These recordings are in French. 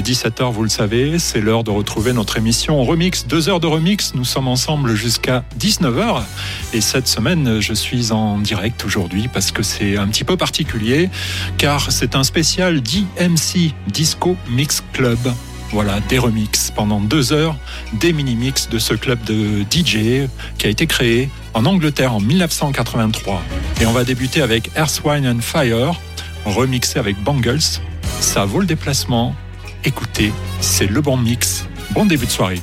17h, vous le savez, c'est l'heure de retrouver notre émission Remix. Deux heures de remix, nous sommes ensemble jusqu'à 19h. Et cette semaine, je suis en direct aujourd'hui parce que c'est un petit peu particulier, car c'est un spécial DMC, Disco Mix Club. Voilà, des remix pendant deux heures, des mini-mix de ce club de DJ qui a été créé en Angleterre en 1983. Et on va débuter avec Earth, and Fire, remixé avec Bangles. Ça vaut le déplacement écoutez, c'est le bon mix. Bon début de soirée.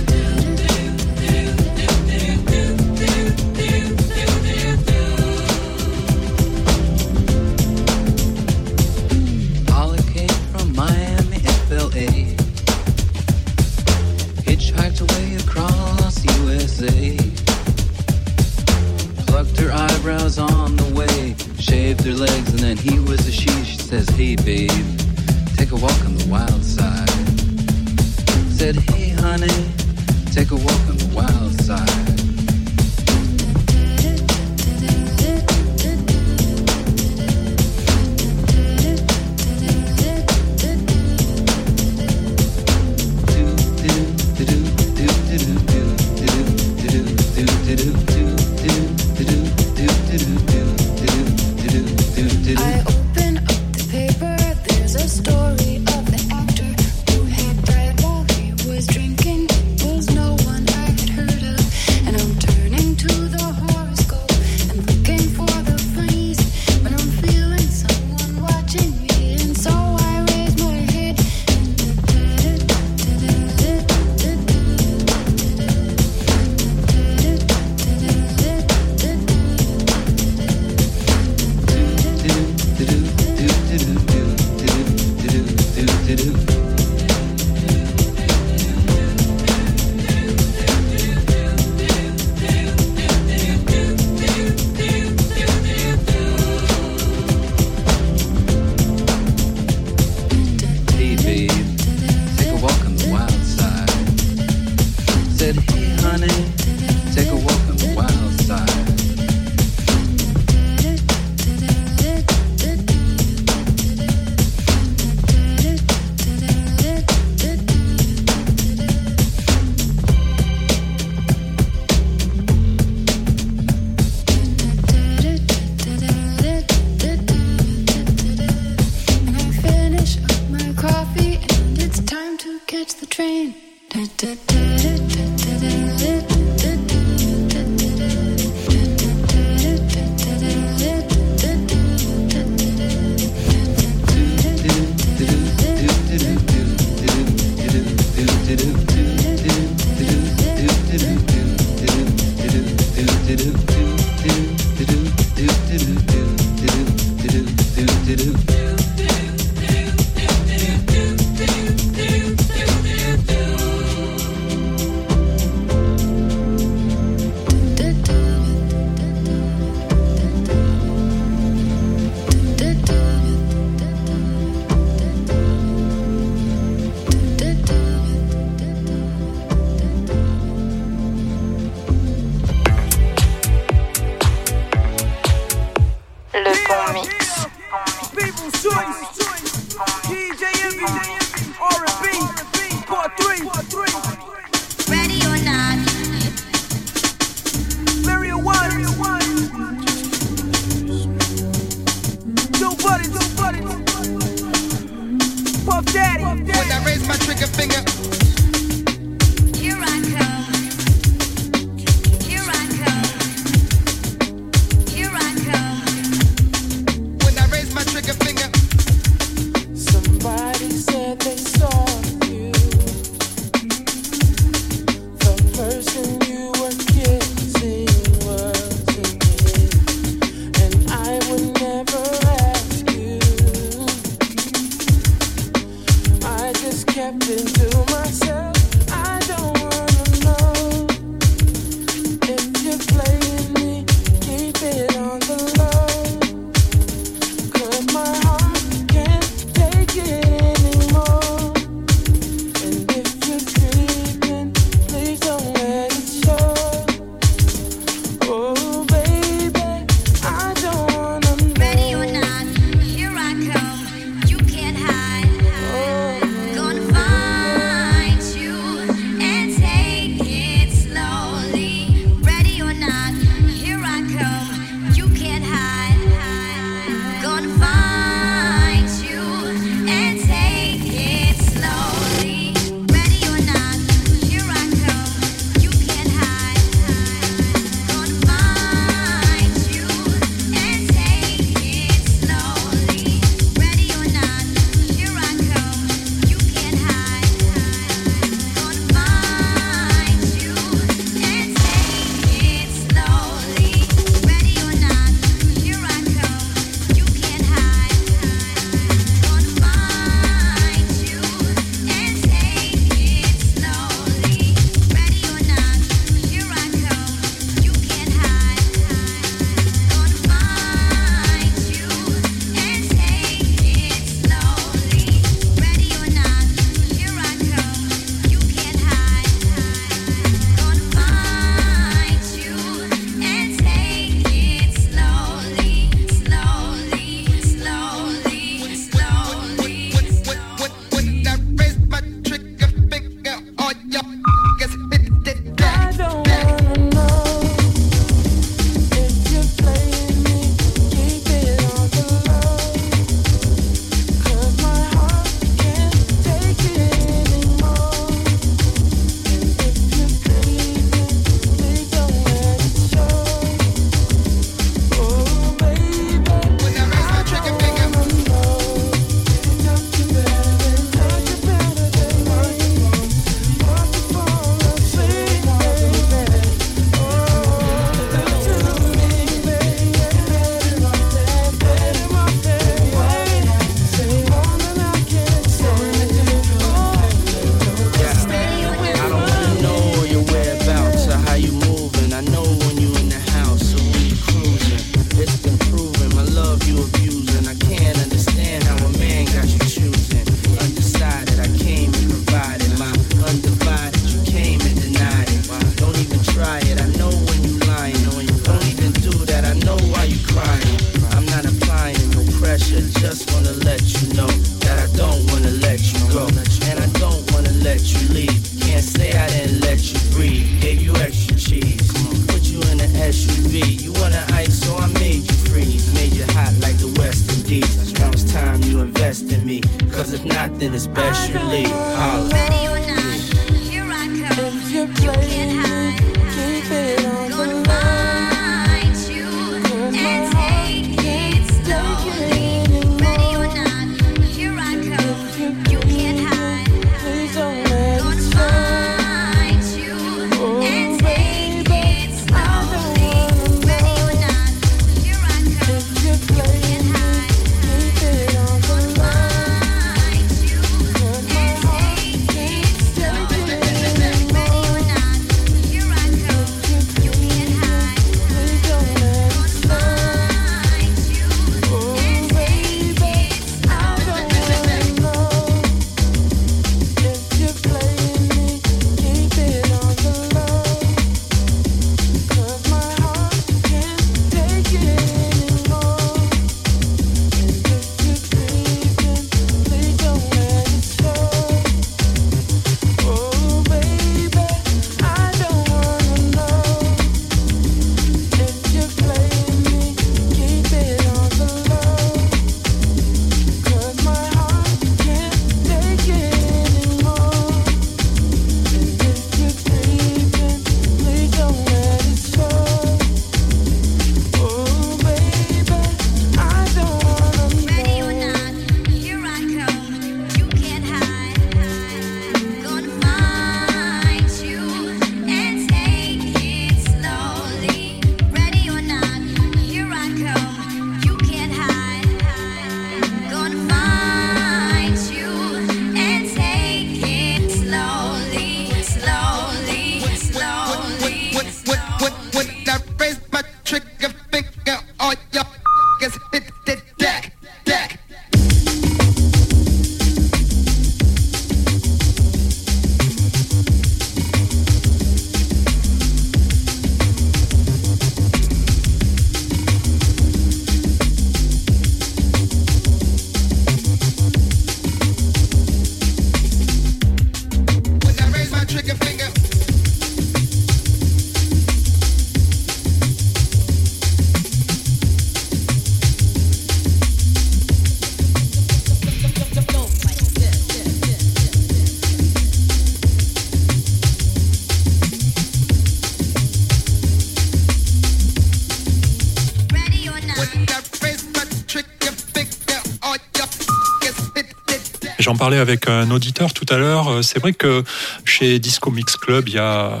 Parlais avec un auditeur tout à l'heure. Euh, C'est vrai que chez Disco Mix Club, il y a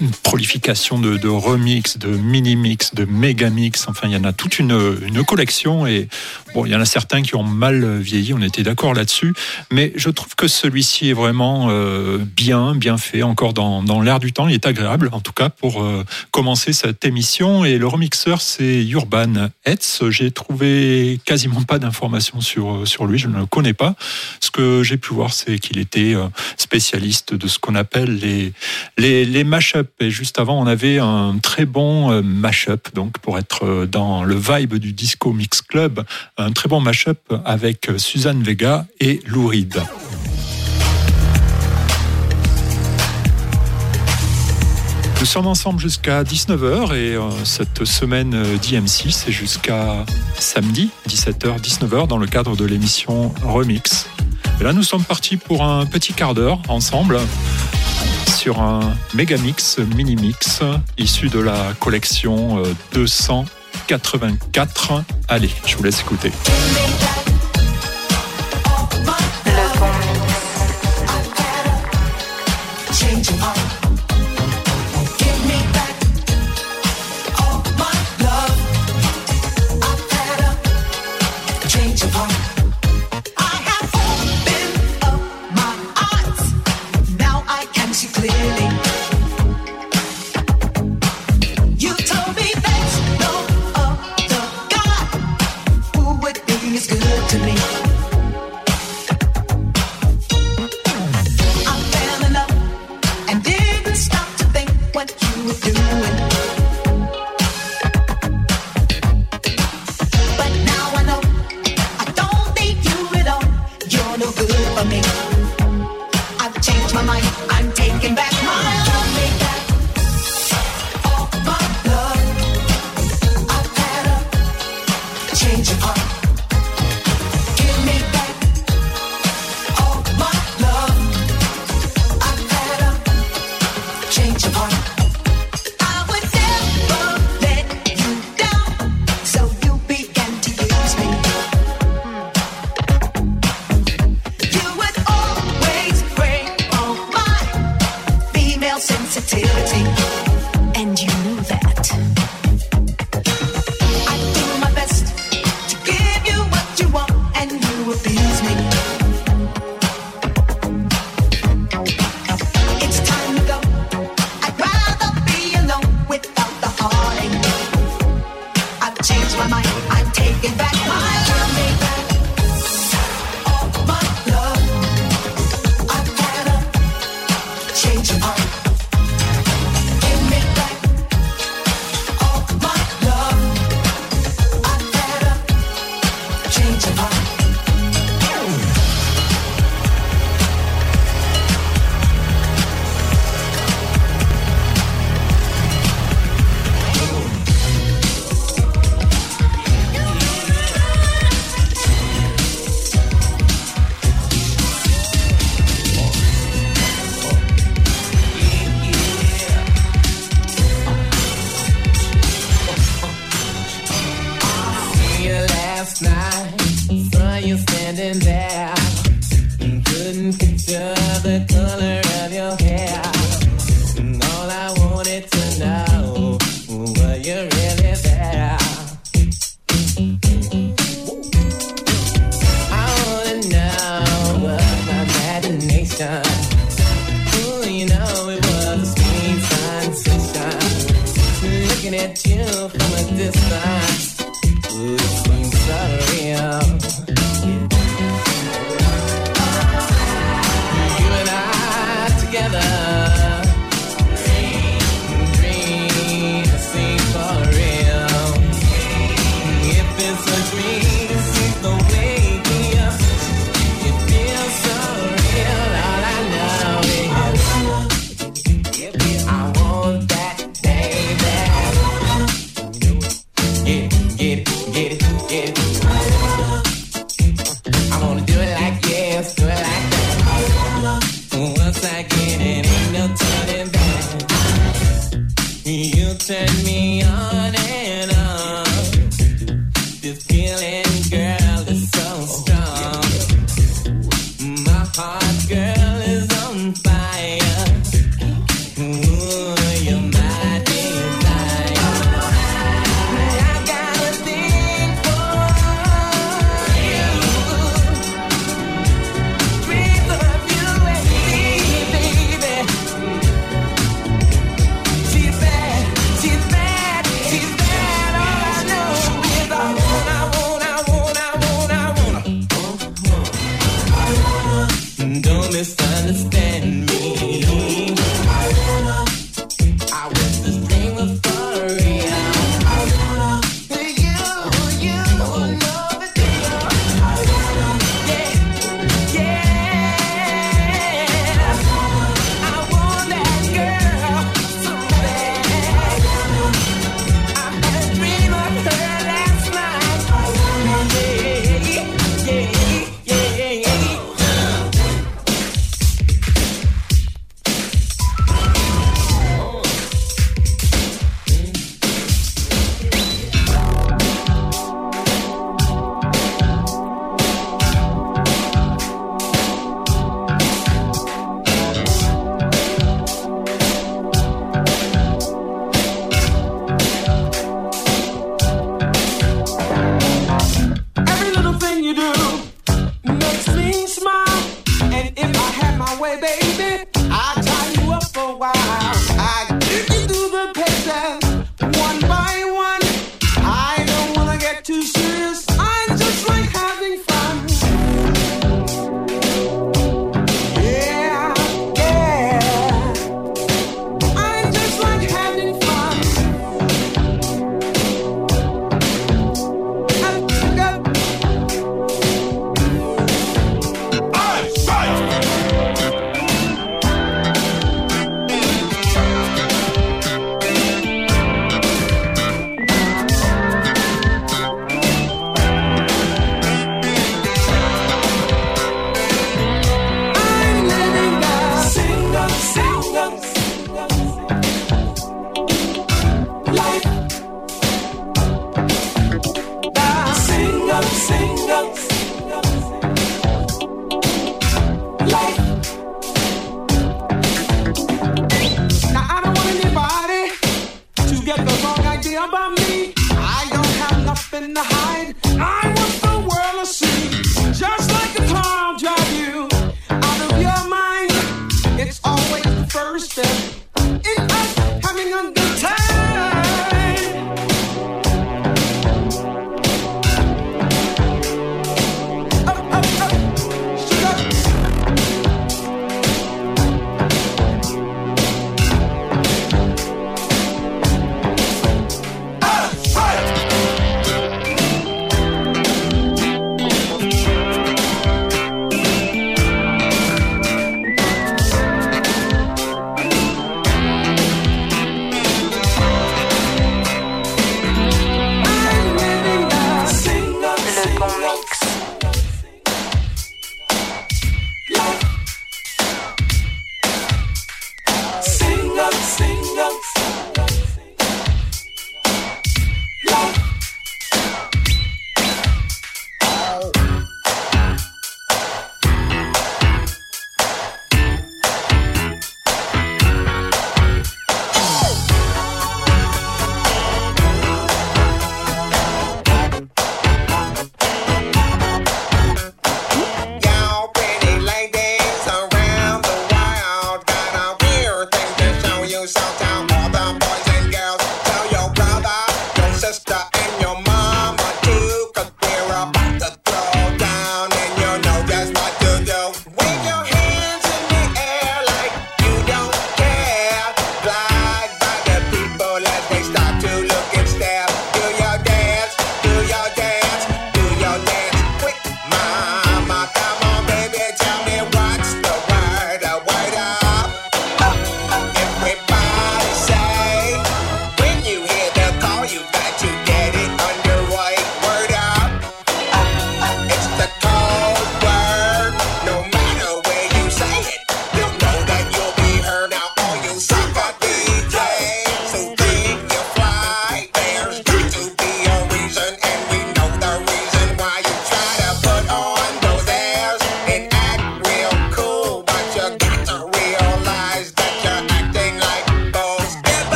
une prolification de, remix, de mini-mix, de méga-mix. Enfin, il y en a toute une, une collection. Et bon, il y en a certains qui ont mal vieilli. On était d'accord là-dessus. Mais je trouve que celui-ci est vraiment euh, bien, bien fait, encore dans, l'air du temps. Il est agréable, en tout cas, pour euh, commencer cette émission. Et le remixeur, c'est Urban Hetz. J'ai trouvé quasiment pas d'informations sur, sur lui. Je ne le connais pas. Ce que j'ai pu voir, c'est qu'il était euh, spécialiste de ce qu'on appelle les, les, les mash-up. Et juste avant, on avait un très bon euh, mash-up, donc pour être euh, dans le vibe du Disco Mix Club, un très bon mash-up avec Suzanne Vega et Lou Reed. Nous sommes ensemble jusqu'à 19h et euh, cette semaine euh, d'IM6 c'est jusqu'à samedi 17h-19h dans le cadre de l'émission Remix. Et là nous sommes partis pour un petit quart d'heure ensemble sur un méga mix, mini mix issu de la collection euh, 200 84. Allez, je vous laisse écouter.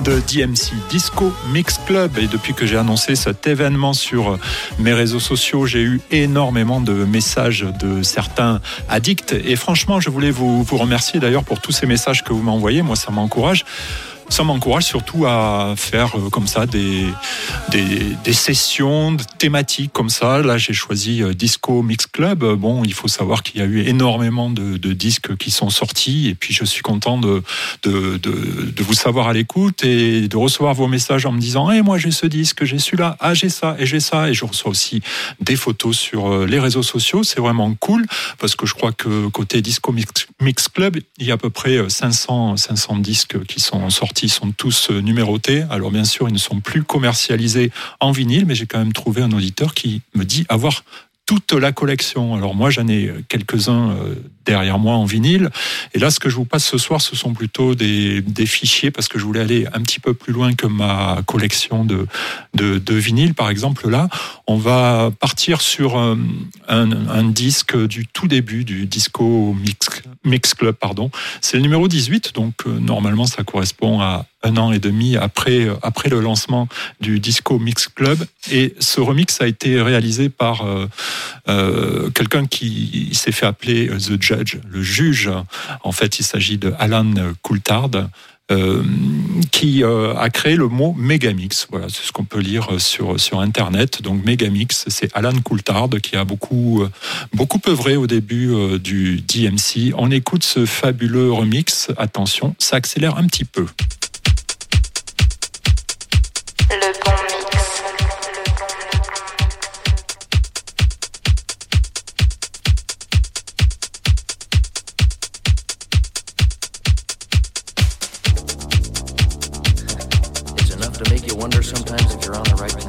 De DMC Disco Mix Club. Et depuis que j'ai annoncé cet événement sur mes réseaux sociaux j'ai eu énormément de messages de certains addicts. Et franchement je voulais vous, vous remercier d'ailleurs pour tous ces messages que vous m'envoyez. Moi ça m'encourage ça m'encourage surtout à faire euh, comme ça des, des, sessions thématiques comme ça. Là, j'ai choisi euh, Disco Mix Club. Bon, il faut savoir qu'il y a eu énormément de, disques qui sont sortis et puis je suis content de, vous savoir à l'écoute et de recevoir vos messages en me disant hey, moi j'ai ce disque, j'ai celui-là, ah j'ai ça et j'ai ça. Et je reçois aussi des photos sur euh, les réseaux sociaux. C'est vraiment cool parce que je crois que côté Disco Mix, Mix Club, il y a à peu près euh, 500, 500 disques qui sont sortis, ils sont tous euh, numérotés. Alors bien sûr, ils ne sont plus commercialisés en vinyle, mais j'ai quand même trouvé un auditeur qui me dit avoir toute la collection. Alors moi, j'en ai quelques-uns euh, derrière moi en vinyle. Et là, ce que je vous passe ce soir, ce sont plutôt des, des fichiers parce que je voulais aller un petit peu plus loin que ma collection de, de, de vinyle. Par exemple, là, on va partir sur euh, un, un disque du tout début du Disco Mix, Mix Club. pardon. C'est le numéro 18, donc euh, normalement, ça correspond à un an et demi après, euh, après le lancement du Disco Mix Club. Et ce remix a été réalisé par euh, euh, quelqu'un qui s'est fait appeler The Judge, le juge. En fait, il s'agit de Alan Coulthard. qui a créé le mot Megamix. Voilà, c'est ce qu'on peut lire sur, sur Internet. Donc Megamix, c'est Alan Coulthard qui a beaucoup, beaucoup œuvré au début du DMC. On écoute ce fabuleux remix. Attention, ça accélère un petit peu. To make you wonder sometimes if you're on the right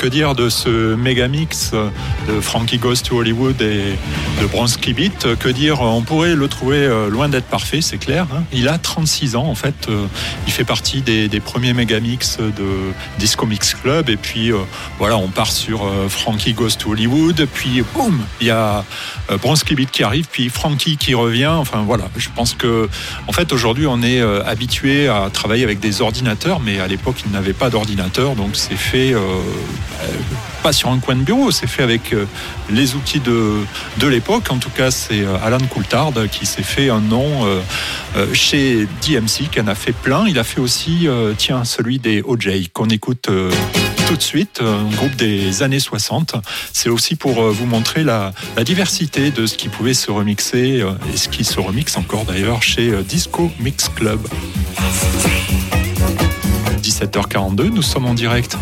que dire de ce méga mix de Frankie Goes to Hollywood et de Bronski Beat Que dire? On pourrait le trouver euh, loin d'être parfait, c'est clair. hein. Il a 36 ans en fait. euh, Il fait partie des, premiers méga mix de Disco Mix Club. Et puis euh, voilà, on part sur Frankie Goes to Hollywood. Puis boum, il y a euh, Bronski Beat qui arrive, puis Frankie qui revient. Enfin voilà, je pense que en fait aujourd'hui on est habitué à travailler avec des ordinateurs, mais à l'époque il n'avait pas d'ordinateur, donc c'est fait pas sur un coin de bureau, c'est fait avec euh, les outils de, de l'époque. En tout cas, c'est euh, Alan Coulthard qui s'est fait un nom euh, chez DMC, qui en a fait plein. Il a fait aussi, tiens, celui des OJ, qu'on écoute tout de suite, un groupe des années 60. C'est aussi pour vous montrer la, la diversité de ce qui pouvait se remixer, et ce qui se remixe encore d'ailleurs chez Disco Mix Club. 17h42, nous sommes en direct.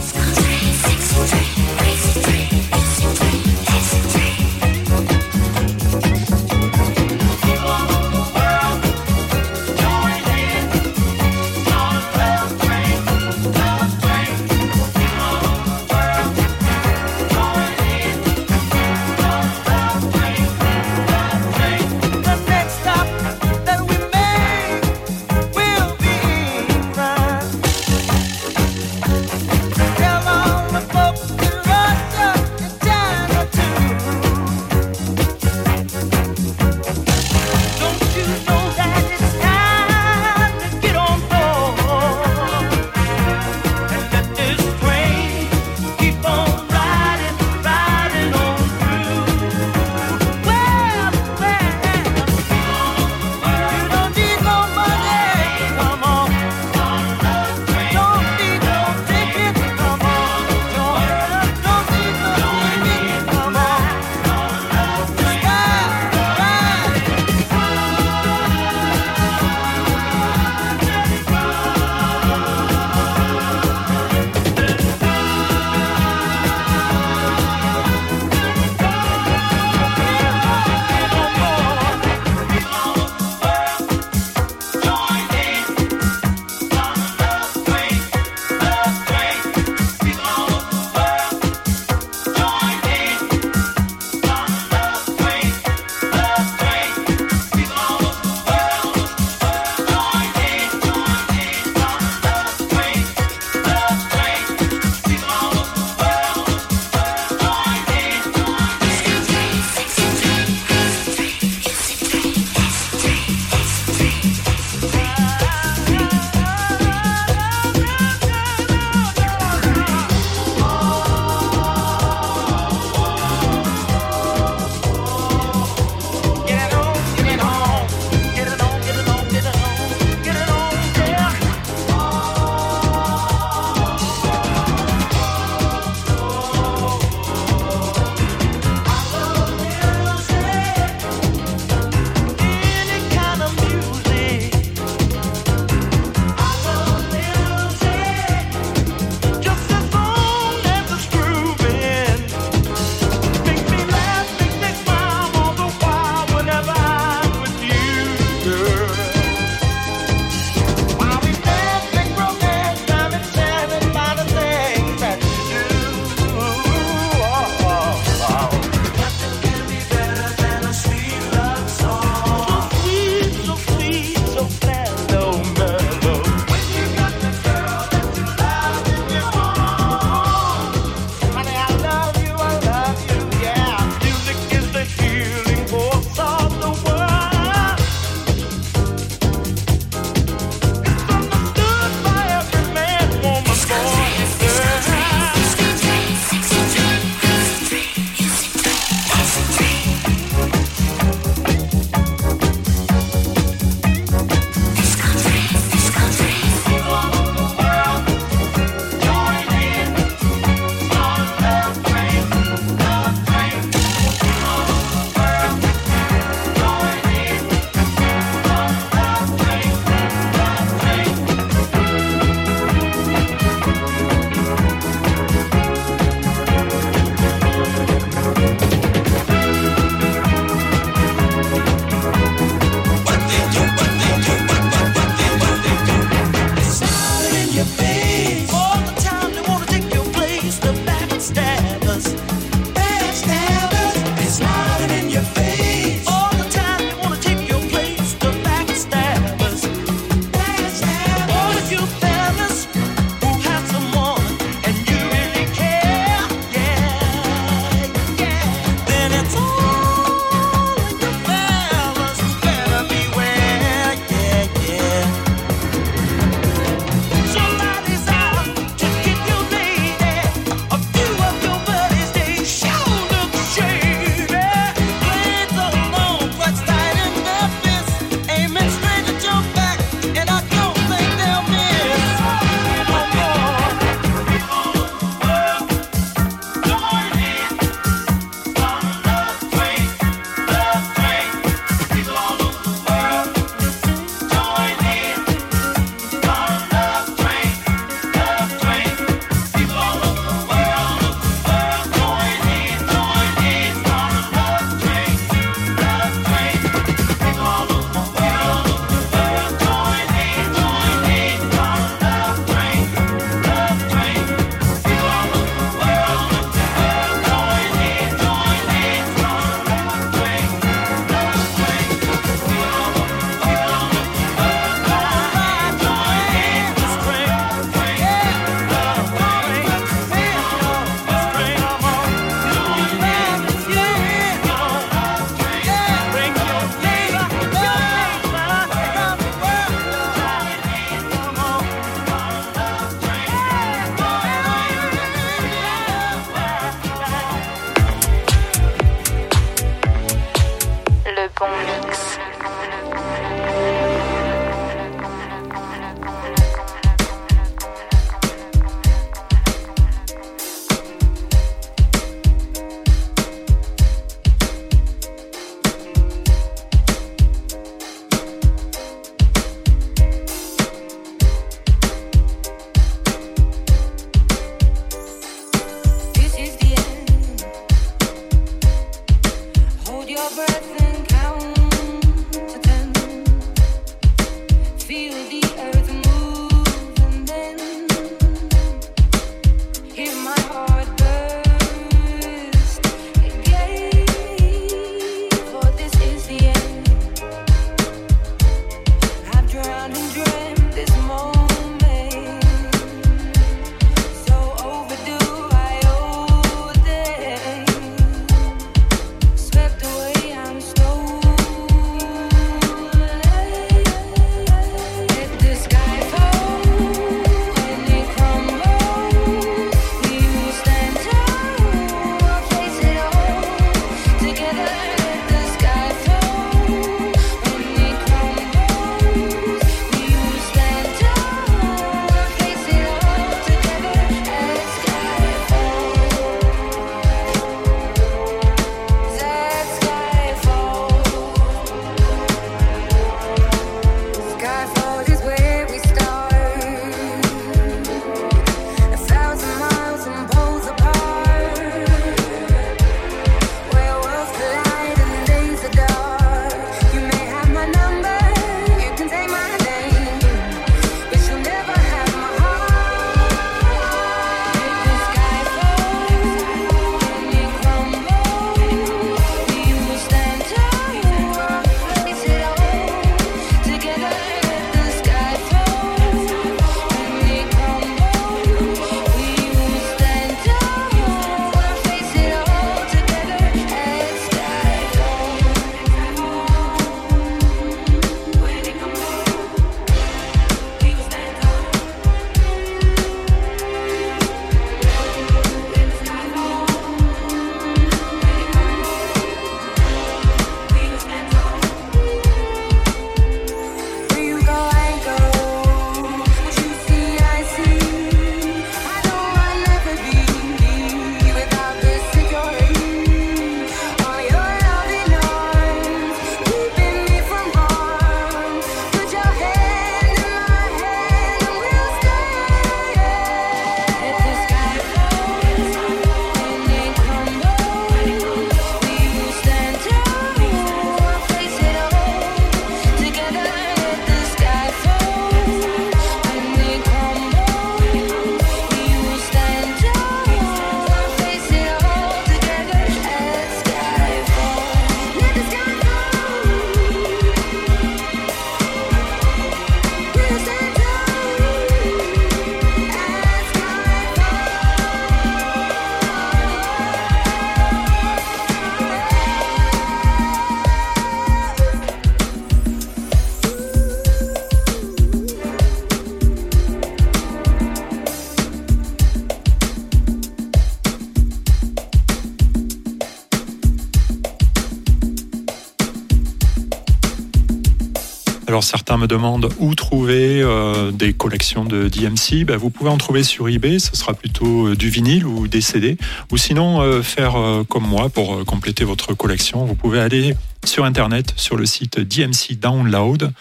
Me demandent où trouver euh, des collections de DMC. Ben, vous pouvez en trouver sur eBay, ce sera plutôt euh, du vinyle ou des CD. Ou sinon euh, faire comme moi pour compléter votre collection. Vous pouvez aller sur internet sur le site DMC Download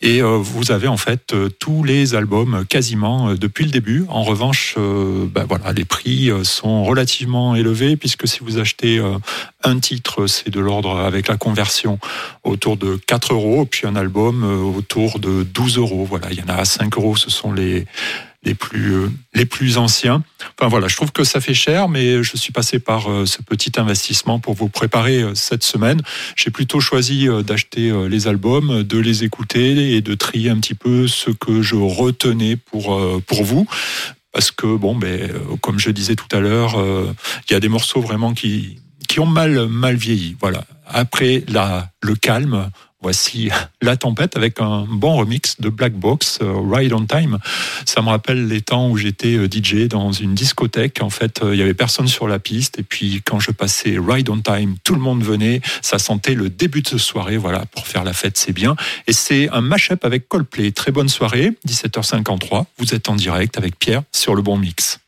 et euh, vous avez en fait euh, tous les albums quasiment euh, depuis le début. En revanche, ben voilà, les prix sont relativement élevés puisque si vous achetez un titre, c'est de l'ordre avec la conversion autour de 4 euros, puis un album autour de 12 euros. Voilà, il y en a à 5 euros, ce sont les les plus euh, les plus anciens. Enfin voilà, je trouve que ça fait cher, mais je suis passé par euh, ce petit investissement pour vous préparer euh, cette semaine. J'ai plutôt choisi d'acheter les albums, de les écouter et de trier un petit peu ce que je retenais pour pour vous. Parce que bon, ben, comme je disais tout à l'heure, il y a des morceaux vraiment qui qui ont mal mal vieilli. Voilà. Après la le calme, voici la tempête avec un bon remix de Black Box, euh, Ride on Time. Ça me rappelle les temps où j'étais euh, DJ dans une discothèque. En fait, euh, il y avait personne sur la piste et puis quand je passais Ride on Time, tout le monde venait. Ça sentait le début de soirée. Voilà, pour faire la fête, c'est bien. Et c'est un mashup avec Coldplay. Très bonne soirée, 17h53. Vous êtes en direct avec Pierre sur le bon mix.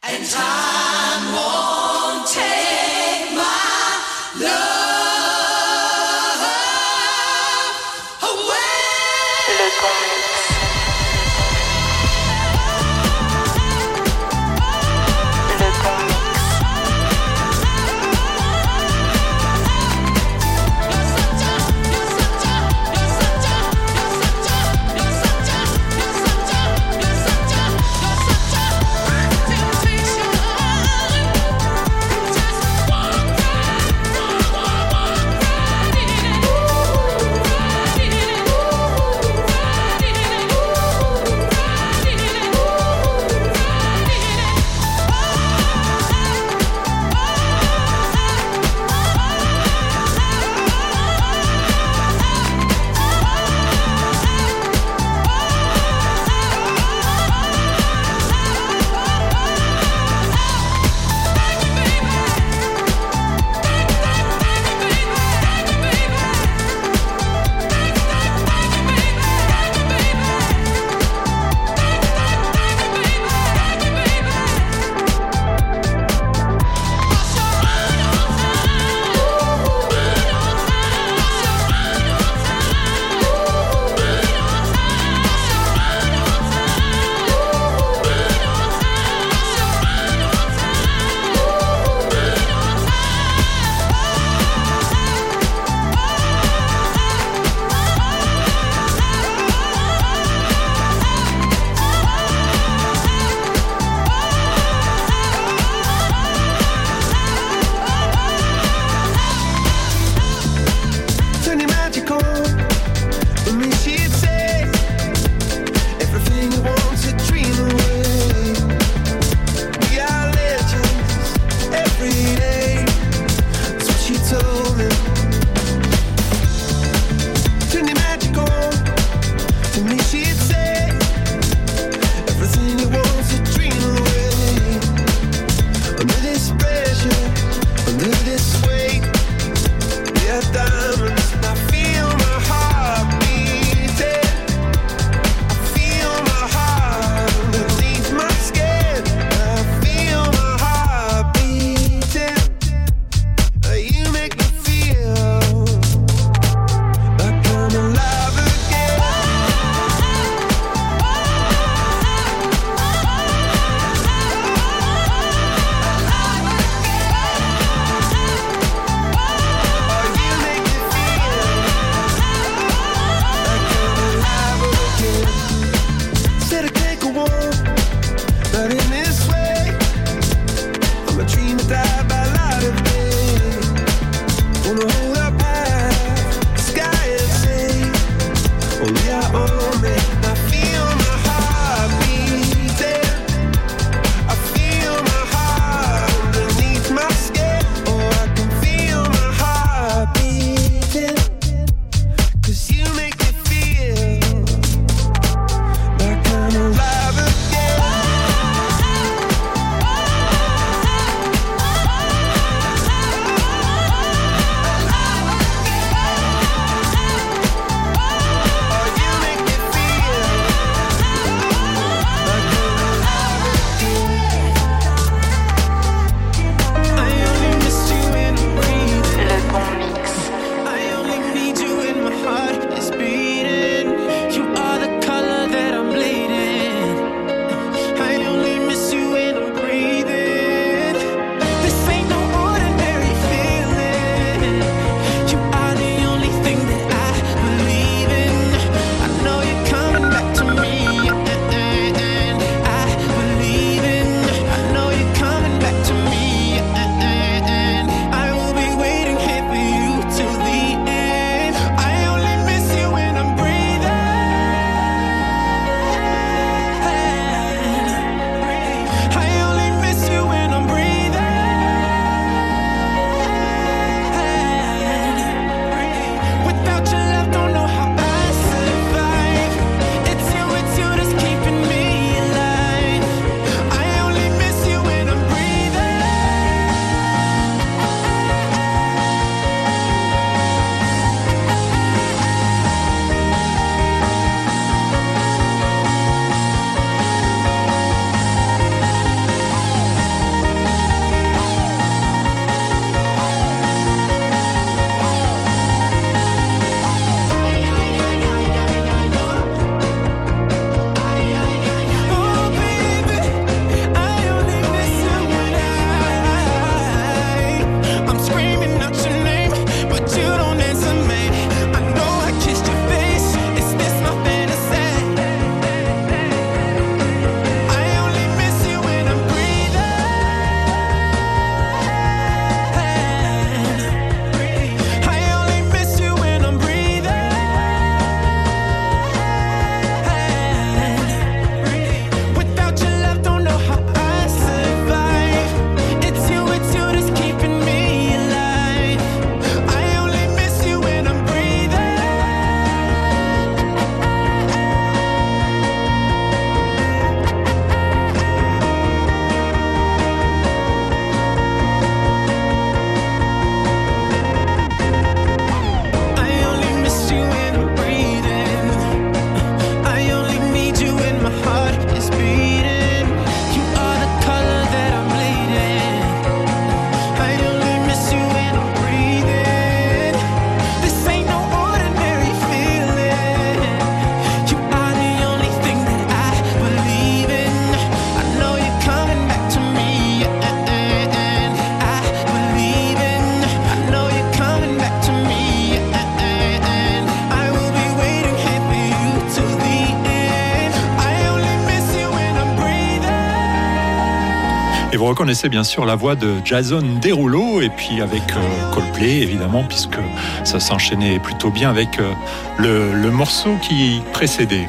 reconnaissez bien sûr la voix de Jason Derulo et puis avec euh, Coldplay évidemment puisque ça s'enchaînait plutôt bien avec euh, le, morceau qui précédait.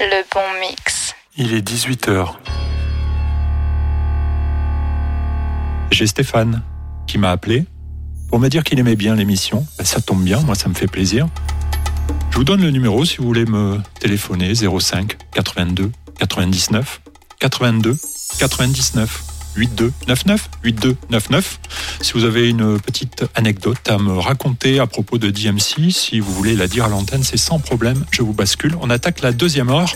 Le bon mix. Il est 18h. J'ai Stéphane qui m'a appelé pour me dire qu'il aimait bien l'émission. Ben, ça tombe bien, moi ça me fait plaisir. Je vous donne le numéro si vous voulez me téléphoner 05 82 99 82 99 8299 8299. Si vous avez une petite anecdote à me raconter à propos de DMC, si vous voulez la dire à l'antenne, c'est sans problème, je vous bascule. On attaque la deuxième heure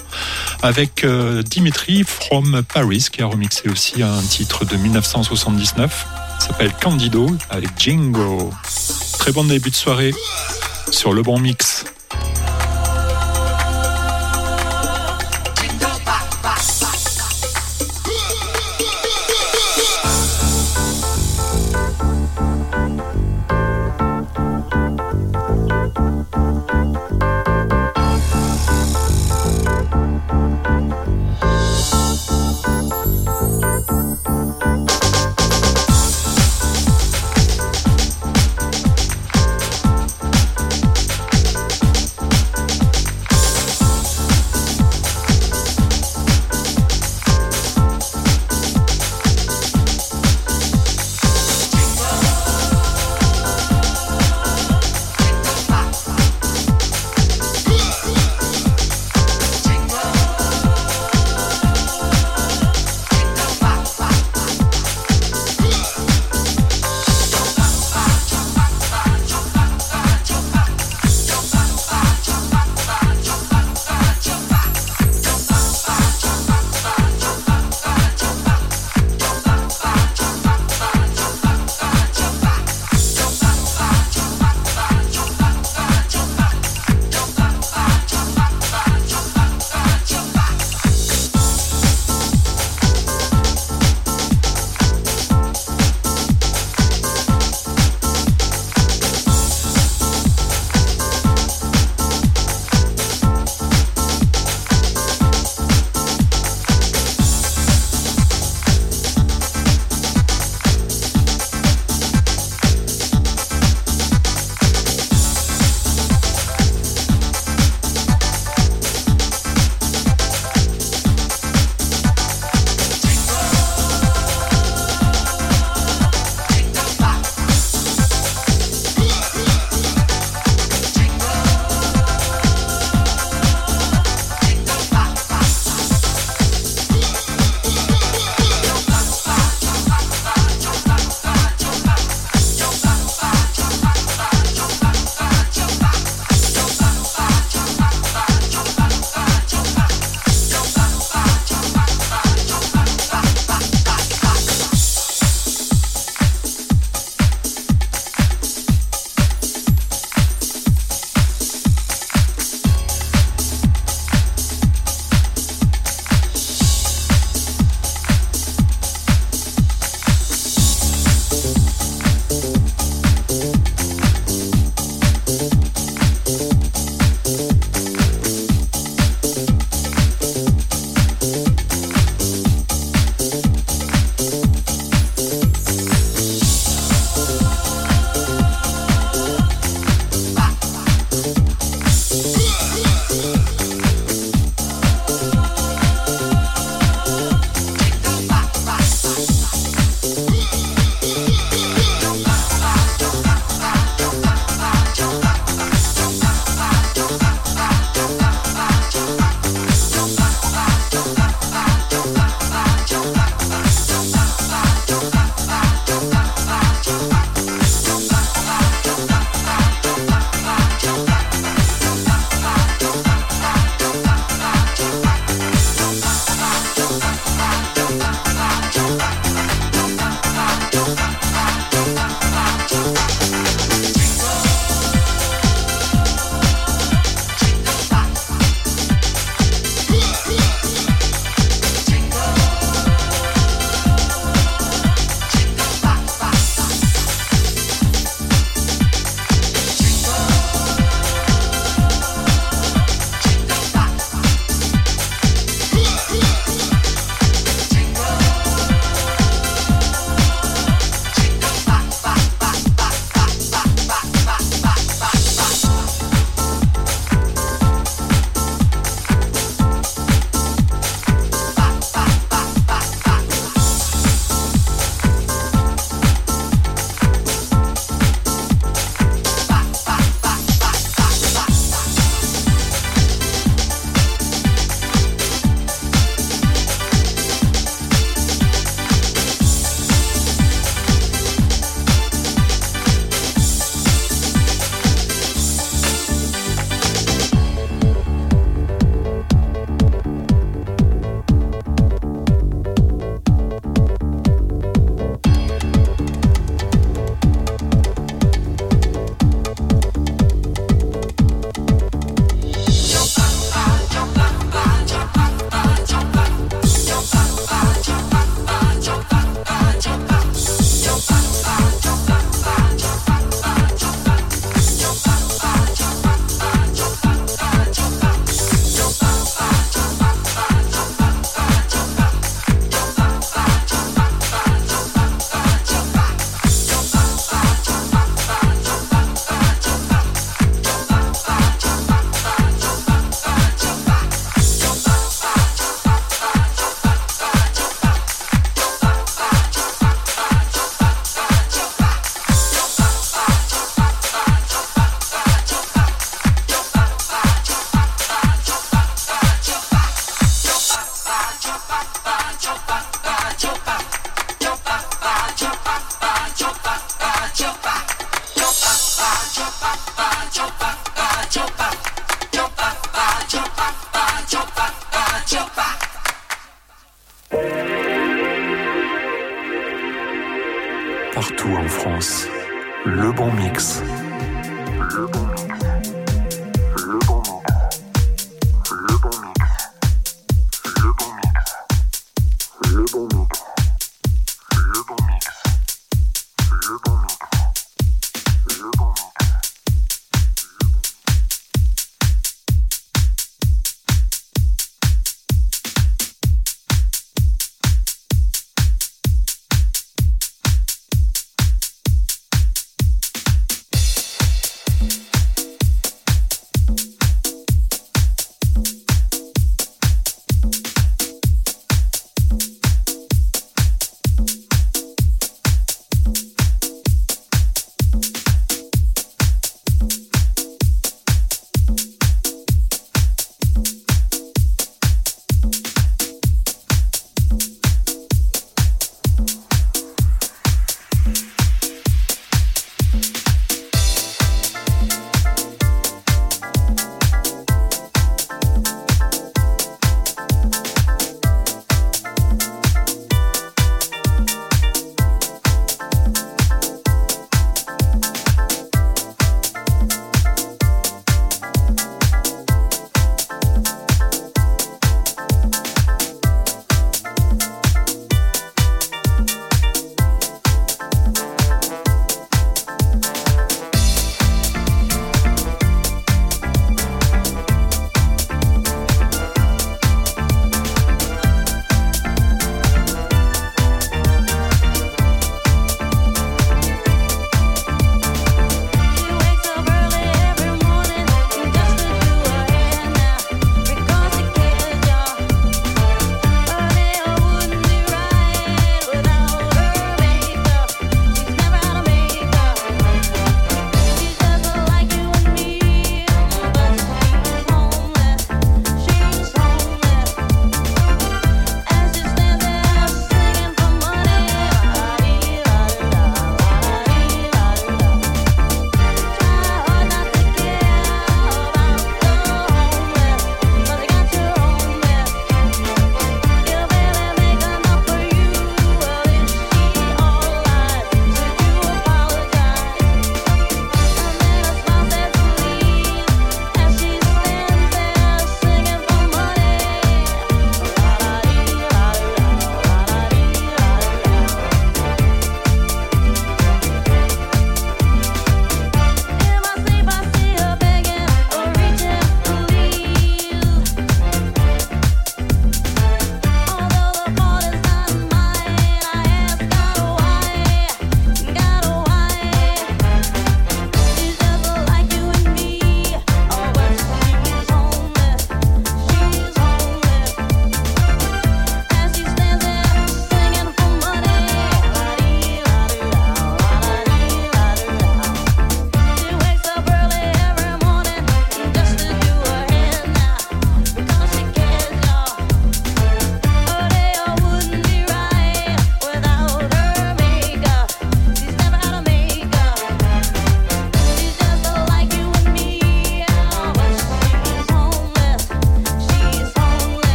avec euh, Dimitri from Paris qui a remixé aussi un titre de 1979. s'appelle Candido avec Jingo. Très bon début de soirée sur le bon mix.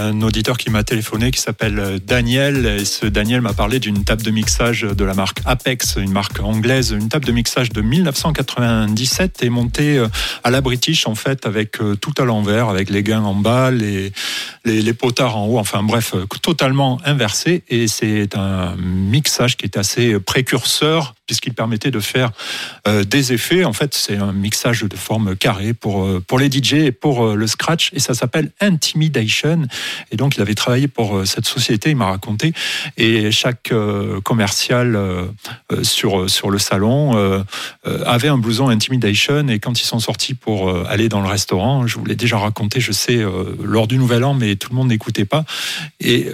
Un auditeur qui m'a téléphoné qui s'appelle euh, Daniel. Et ce Daniel m'a parlé d'une table de mixage de la marque Apex, une marque anglaise, une table de mixage de 1997 et montée euh, à la British en fait avec euh, tout à l'envers, avec les gains en bas, les, les, potards en haut, enfin bref, totalement inversé. Et c'est un mixage qui est assez précurseur puisqu'il permettait de faire euh, des effets. En fait, c'est un mixage de forme carrée pour, euh, pour les DJ et pour euh, le scratch. Et ça s'appelle Intimidation. Et donc, il avait travaillé pour cette société, il m'a raconté. Et chaque commercial sur, sur le salon avait un blouson Intimidation. Et quand ils sont sortis pour aller dans le restaurant, je vous l'ai déjà raconté, je sais, lors du Nouvel An, mais tout le monde n'écoutait pas. Et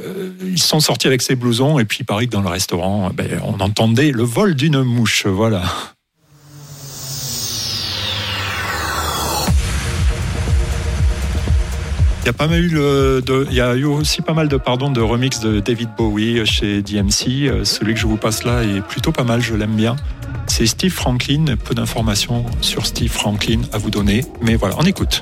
ils sont sortis avec ces blousons. Et puis, il paraît que dans le restaurant, ben, on entendait le vol d'une mouche. Voilà. Il y a pas mal eu de, il y a eu aussi pas mal de pardon de remix de David Bowie chez DMC. Euh, Celui que je vous passe là est plutôt pas mal, je l'aime bien. C'est Steve Franklin. Peu d'informations sur Steve Franklin à vous donner, mais voilà, on écoute.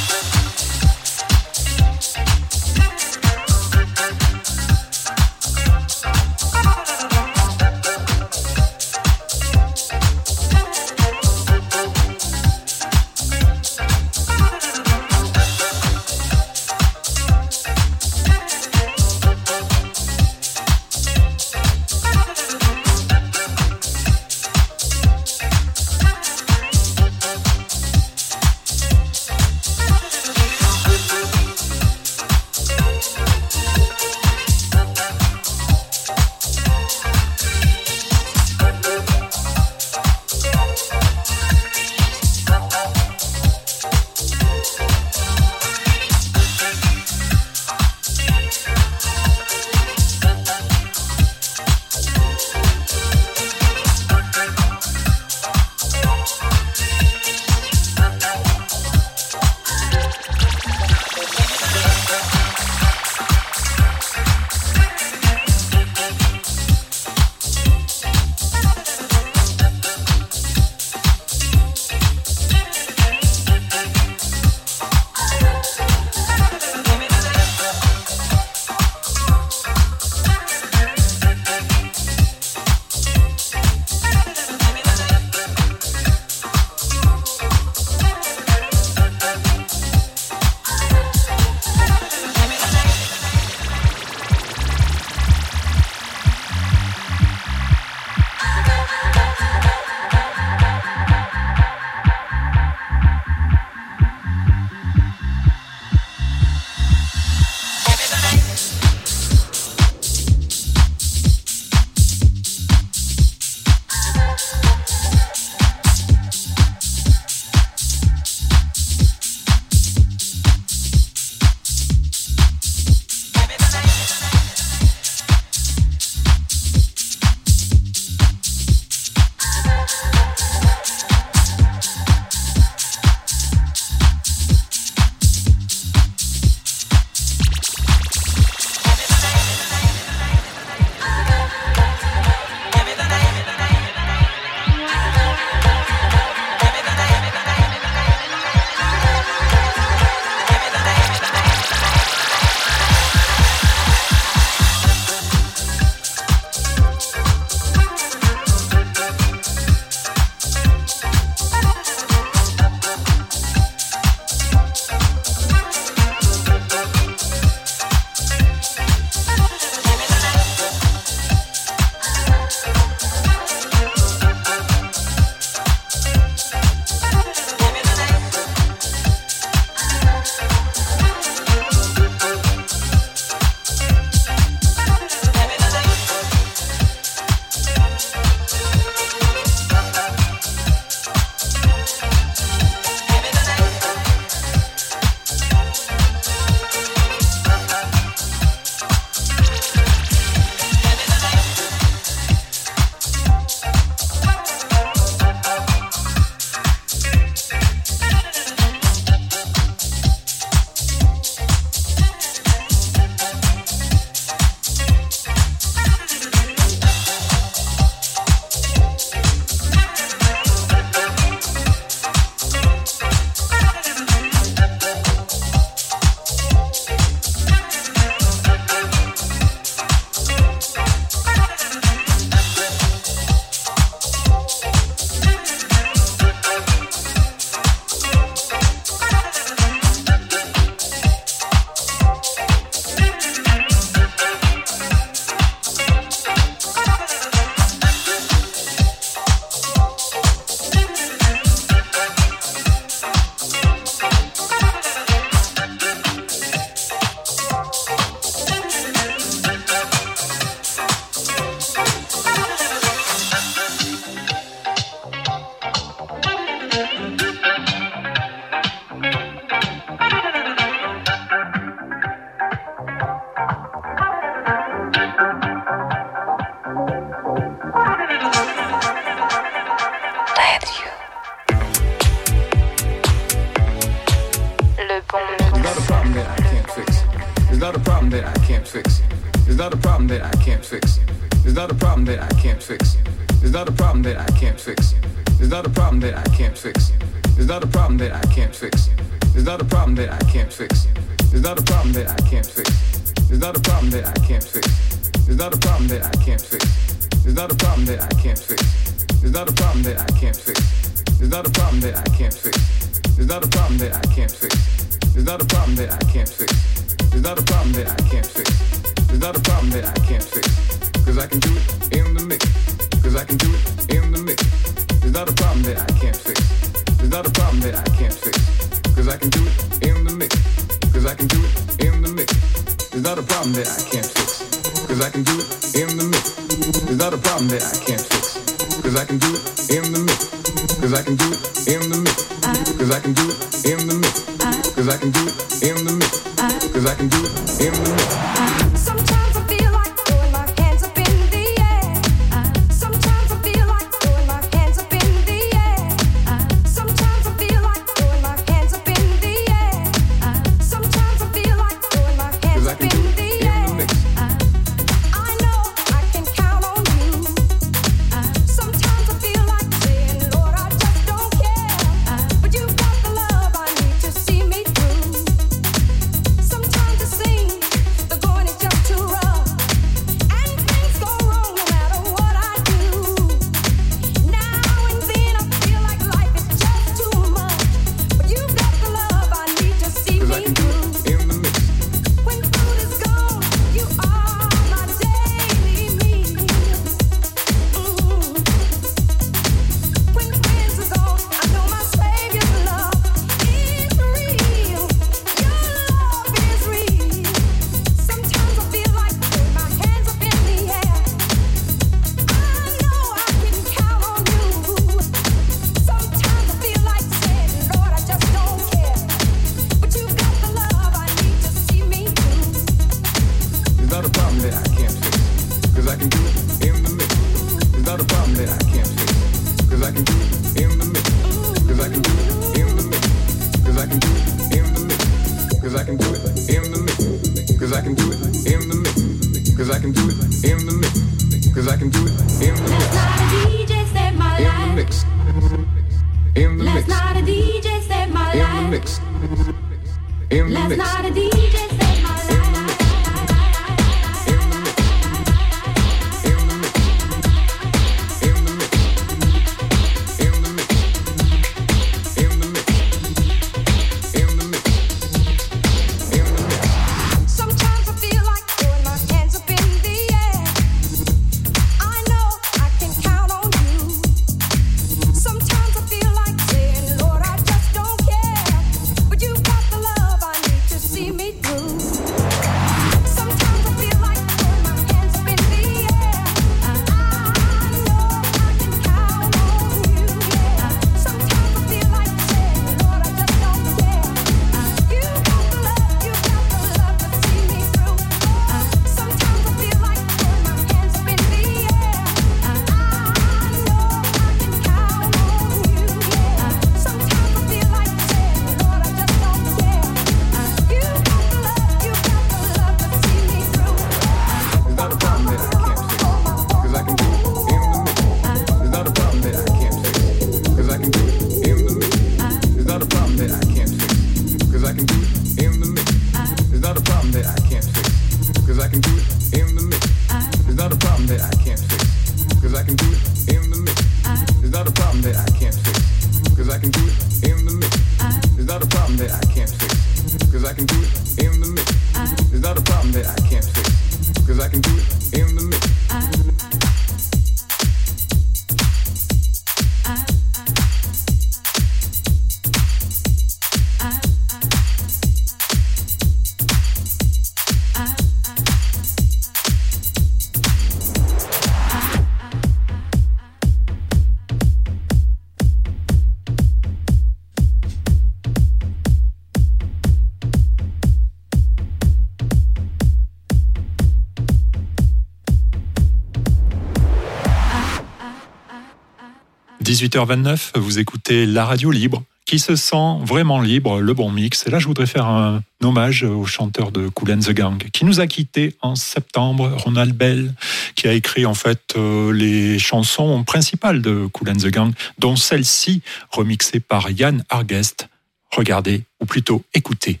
18h29, vous écoutez la radio libre qui se sent vraiment libre, le bon mix. Et là, je voudrais faire un hommage au chanteur de Cool and the Gang, qui nous a quittés en septembre, Ronald Bell, qui a écrit en fait euh, les chansons principales de Cool and the Gang, dont celle-ci, remixée par Yann Argest. Regardez, ou plutôt écoutez,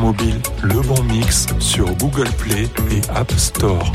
mobile Le Bon Mix sur Google Play et App Store.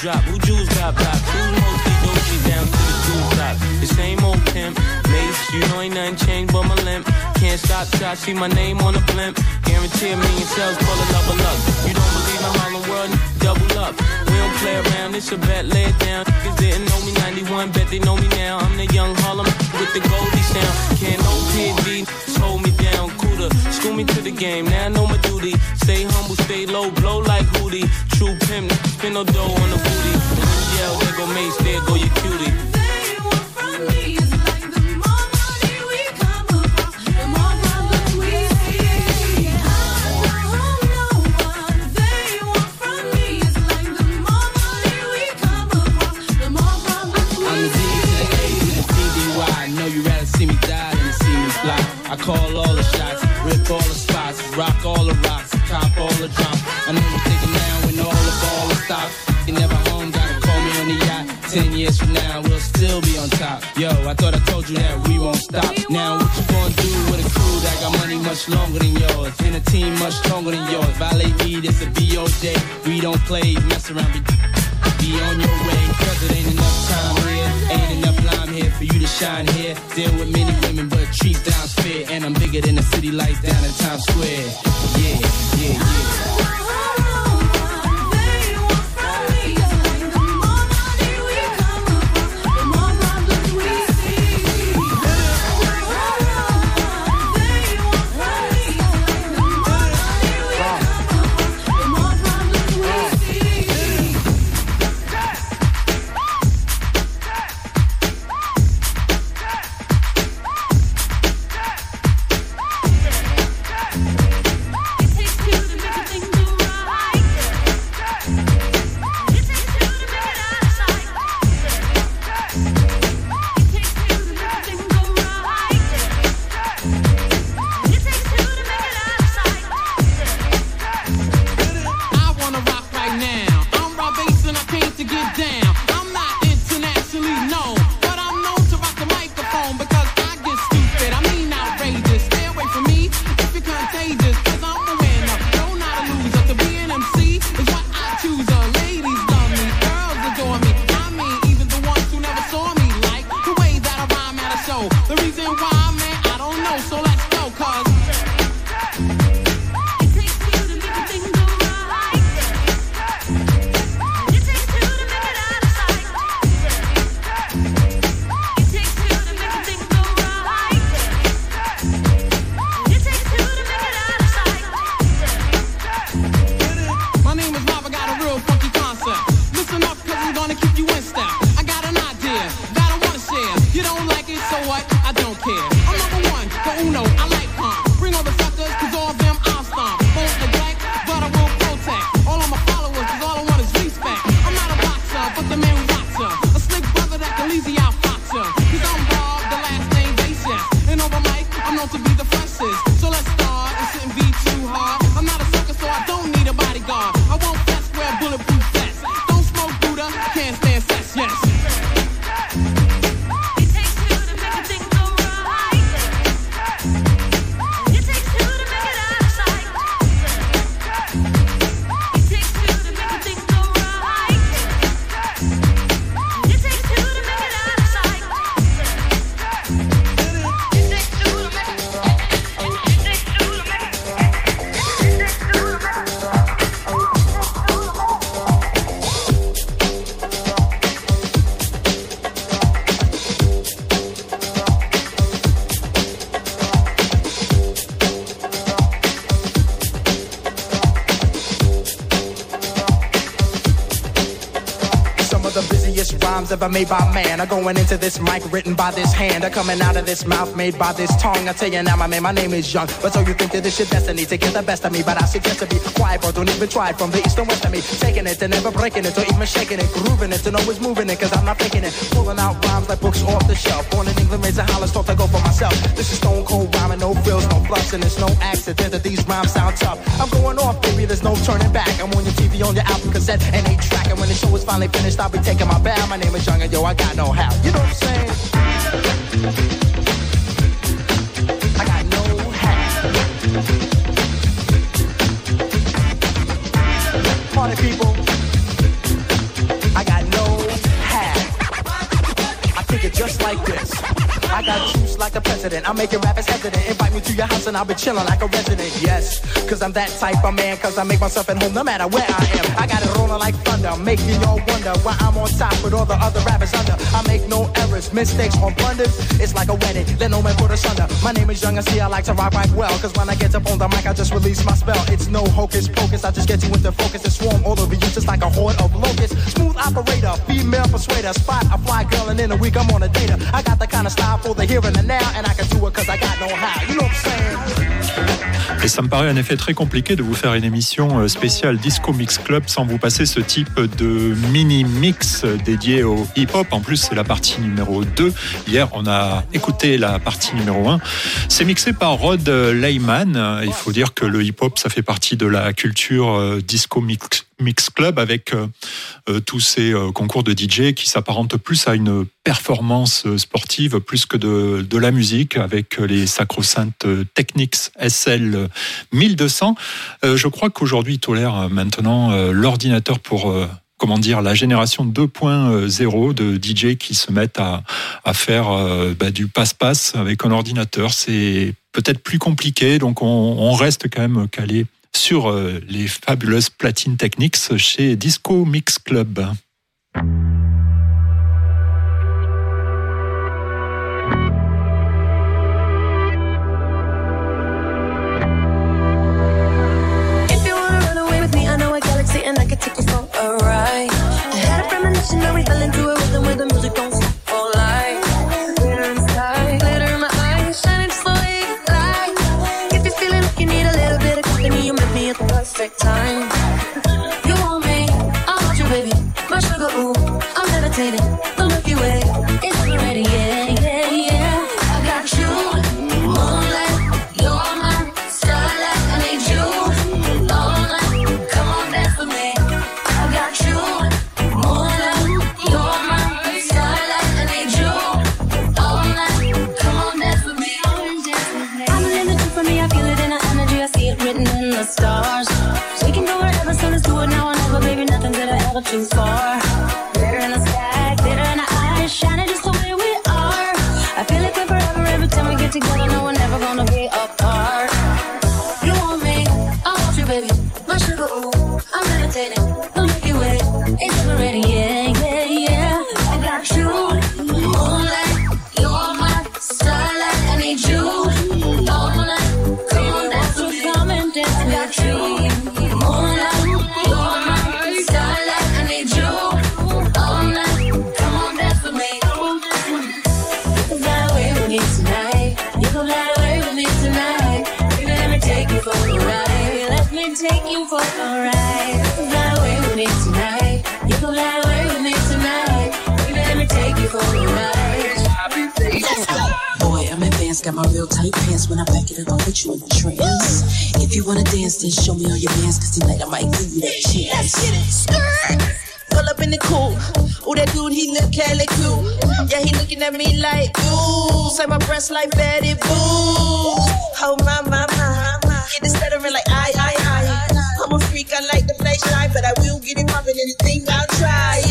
drop? Who Jews got pop? Who's mostly doji down to the two top? The same old pimp, mace, you know ain't nothing changed but my limp. Can't stop till I see my name on a blimp. Guarantee a million sales, call it love or. You don't believe in Harlem World? Double up. We don't play around, it's a bet, lay it down. Niggas didn't know me 91, bet they know me now. I'm the young Harlem with the Goldie sound. Can't no PD told me School me to the game, now I know my duty. Stay humble, stay low, blow like Hootie. True pimp, spin no dough on the booty. Yeah, there go Mace, there go your cutie. They want from me. I know you're thinking now when all the ball is stopped. You never home, gotta call me on the yacht. Ten years from now, we'll still be on top. Yo, I thought I told you that we won't stop. Now, what you gonna do with a crew that got money much longer than yours? And a team much stronger than yours. Valet Reed, it's a BO day. We don't play, mess around, be, be on your way. Cause it ain't enough time here. Ain't enough lime here for you to shine here. Deal with many women, but treat down's fair. And I'm bigger than the city lights down in Times Square. Yeah, yeah, yeah. Rhymes ever made by man are going into this mic written by this hand. Are coming out of this mouth made by this tongue. I tell you now, my man, my name is Young. But so you think that this your destiny to get the best of me. But I suggest to be quiet, bro. Don't even try from the east and west of me. Taking it and never breaking it or even shaking it. Grooving it and always moving it cause I'm not faking it. Pulling out rhymes like books off the shelf. Born in England, raised in Holland, taught to go for myself. This is stone cold rhyming, no frills, no fluffs. And it's no accident that these rhymes sound tough. I'm going off, baby, there's no turning back. I'm on your TV, on your album cassette, and eight track. And when the show is finally finished, I'll be taking my bow. My name is Young, and yo, I got no how. You know what I'm saying? President. I'm making rappers hesitant. Invite me to your house and I'll be chilling like a resident. Yes, cause I'm that type of man. Cause I make myself at home no matter where I am. I got it rolling like thunder. Making y'all wonder why I'm on top with all the other rappers under. I make no mistakes, or blunders. It's like a wedding. Let no man put us under. My name is Young and see I like to rock right well. Cause when I get up on the mic, I just release my spell. It's no hocus pocus. I just get you into focus and swarm all over you just like a horde of locusts. Smooth operator, female persuader. Spot a fly girl and in a week I'm on a data. I got the kind of style for the here and the now. And I can do it cause I got no how. You know what I'm saying? Et ça me paraît en effet très compliqué de vous faire une émission euh, spéciale Disco Mix Club sans vous passer ce type de mini mix dédié au hip-hop. En plus, c'est la partie numéro 2. Hier, on a écouté la partie numéro 1. C'est mixé par Rod Leyman. Il faut dire que le hip-hop, ça fait partie de la culture euh, Disco Mix Mix Club avec euh, euh, tous ces euh, concours de DJ qui s'apparentent plus à une performance sportive plus que de, de la musique avec les sacro-saintes Technics SL 1200. Euh, je crois qu'aujourd'hui, tolère maintenant l'ordinateur pour comment dire, la génération 2.0 de DJ qui se mettent à, à faire bah, du passe-passe avec un ordinateur. C'est peut-être plus compliqué, donc on, on reste quand même calé sur euh, les fabuleuses platines techniques chez Disco Mix Club. Perfect time. You want me, I want you, baby. My sugar, ooh, I'm levitating. The Milky Way, it's already, yeah, yeah, yeah. I got you, moonlight, you're my starlight. I need you all night. Come on, dance me. I got you, moonlight, you're my starlight. I need you all night. Come on, dance me. I'm for me. I feel it in energy. I see it written in the stars. searching for. My real tight pants. When I back it up, I'll put you in a trance. If you wanna dance, then show me all your bands, cause tonight I might give you that chance. Let's get it. Skirt. Pull up in the cool. Oh, that dude, he look Cali cool. Yeah, he looking at me like, ooh. Say my breasts like Betty Boo. Oh, my, my, my. Get it stuttering like, I, I, I. I'm a freak, I like the flashlight, but I will get it poppin' anything, I'll try.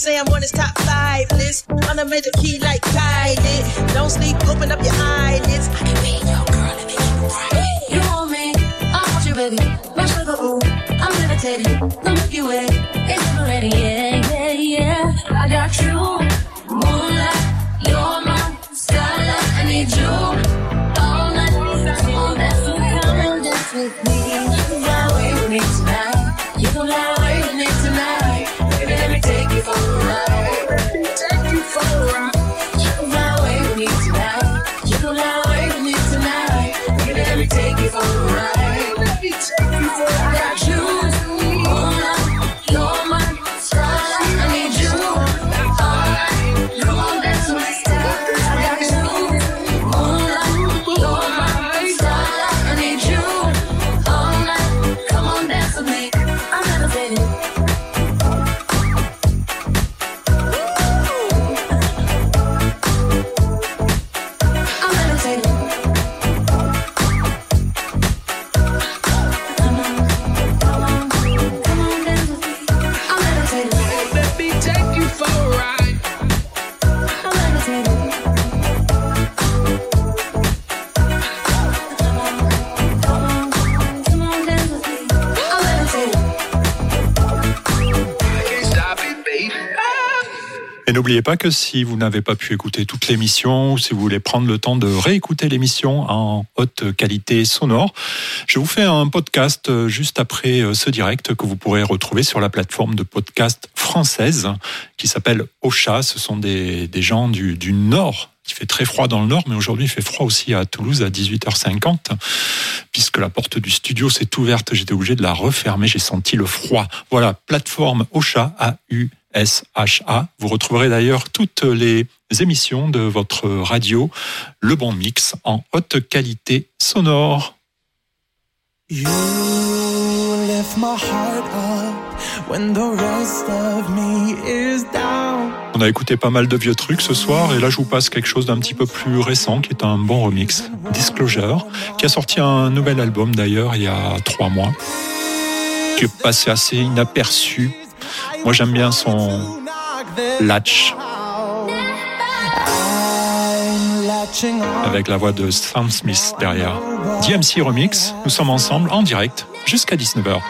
Say I'm on his top five list. On a major key like Kylie. Don't sleep, open up your eyelids. I can be your girl and make you cry. You want me, I want you, baby. My sugar, ooh, I'm levitating. The Milky Way, it's already, yeah, yeah, yeah. I got you, n'oubliez pas que si vous n'avez pas pu écouter toute l'émission ou si vous voulez prendre le temps de réécouter l'émission en haute qualité sonore, je vous fais un podcast euh, juste après euh, ce direct que vous pourrez retrouver sur la plateforme de podcast française qui s'appelle Ocha. Ce sont des, des gens du, du nord Il fait très froid dans le nord, mais aujourd'hui il fait froid aussi à Toulouse à 18h50. Puisque la porte du studio s'est ouverte, j'étais obligé de la refermer, j'ai senti le froid. Voilà, plateforme Ocha, A-U-S-H-A. Vous retrouverez d'ailleurs toutes les émissions de votre radio, Le Bon Mix, en haute qualité sonore. You my heart up On a écouté pas mal de vieux trucs ce soir et là je vous passe quelque chose d'un petit peu plus récent qui est un bon remix, Disclosure, qui a sorti un nouvel album d'ailleurs il y a trois mois, qui est passé assez inaperçu. Moi j'aime bien son latch avec la voix de Sam Smith derrière. DMC Remix, nous sommes ensemble en direct jusqu'à 19h.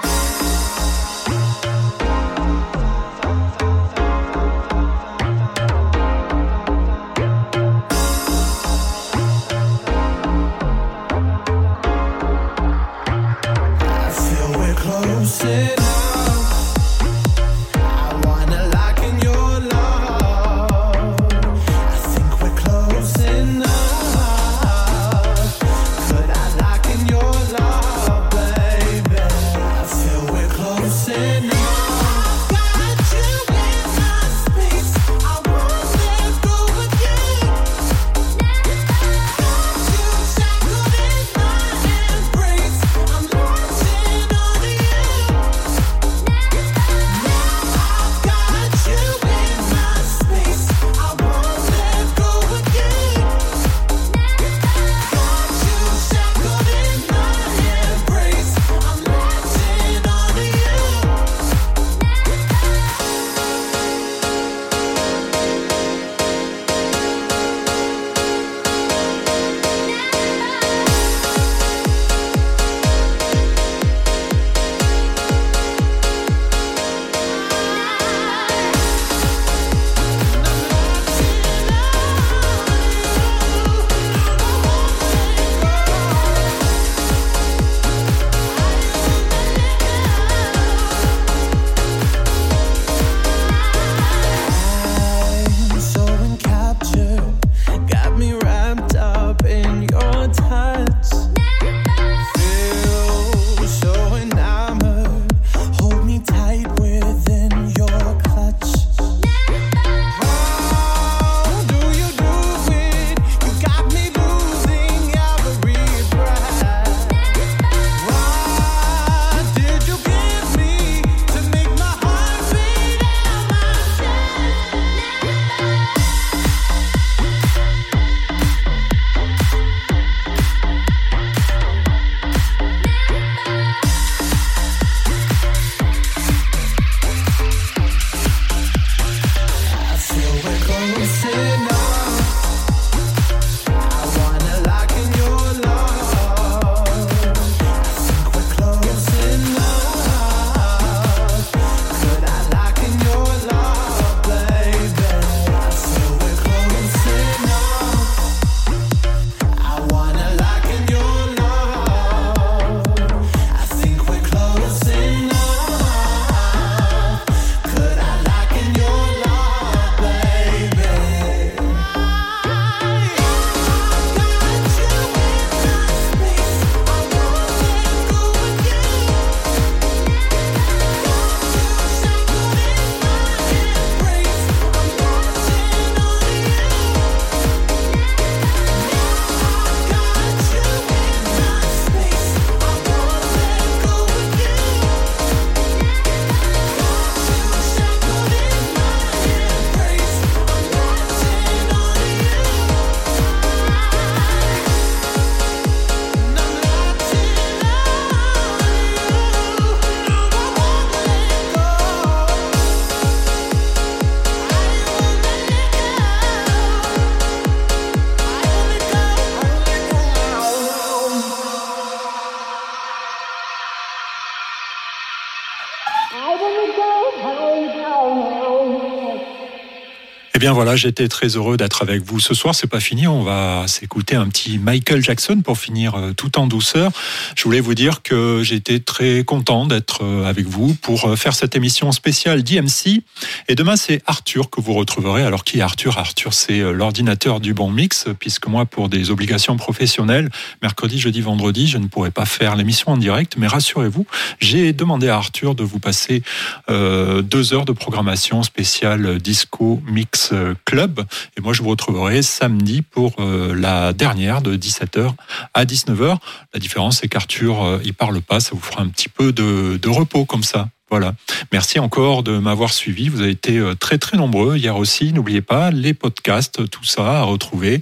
Bien voilà, j'étais très heureux d'être avec vous ce soir. C'est pas fini, on va s'écouter un petit Michael Jackson pour finir euh, tout en douceur. Je voulais vous dire que j'étais très content d'être euh, avec vous pour euh, faire cette émission spéciale d'IMC. Et demain, c'est Arthur que vous retrouverez. Alors qui est Arthur? Arthur, c'est l'ordinateur du bon mix, puisque moi, pour des obligations professionnelles, mercredi, jeudi, vendredi, je ne pourrai pas faire l'émission en direct. Mais rassurez-vous, j'ai demandé à Arthur de vous passer deux heures de programmation spéciale Disco Mix Club. Et moi, je vous retrouverai samedi pour euh, la dernière de 17h à 19h. La différence, c'est qu'Arthur, euh, il parle pas. Ça vous fera un petit peu de, de repos comme ça. Voilà. Merci encore de m'avoir suivi. Vous avez été euh, très très nombreux hier aussi. N'oubliez pas les podcasts, tout ça à retrouver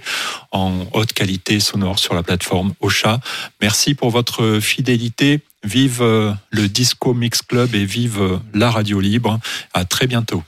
en haute qualité sonore sur la plateforme Ocha. Merci pour votre fidélité. Vive le Disco Mix Club et vive la radio libre. À très bientôt.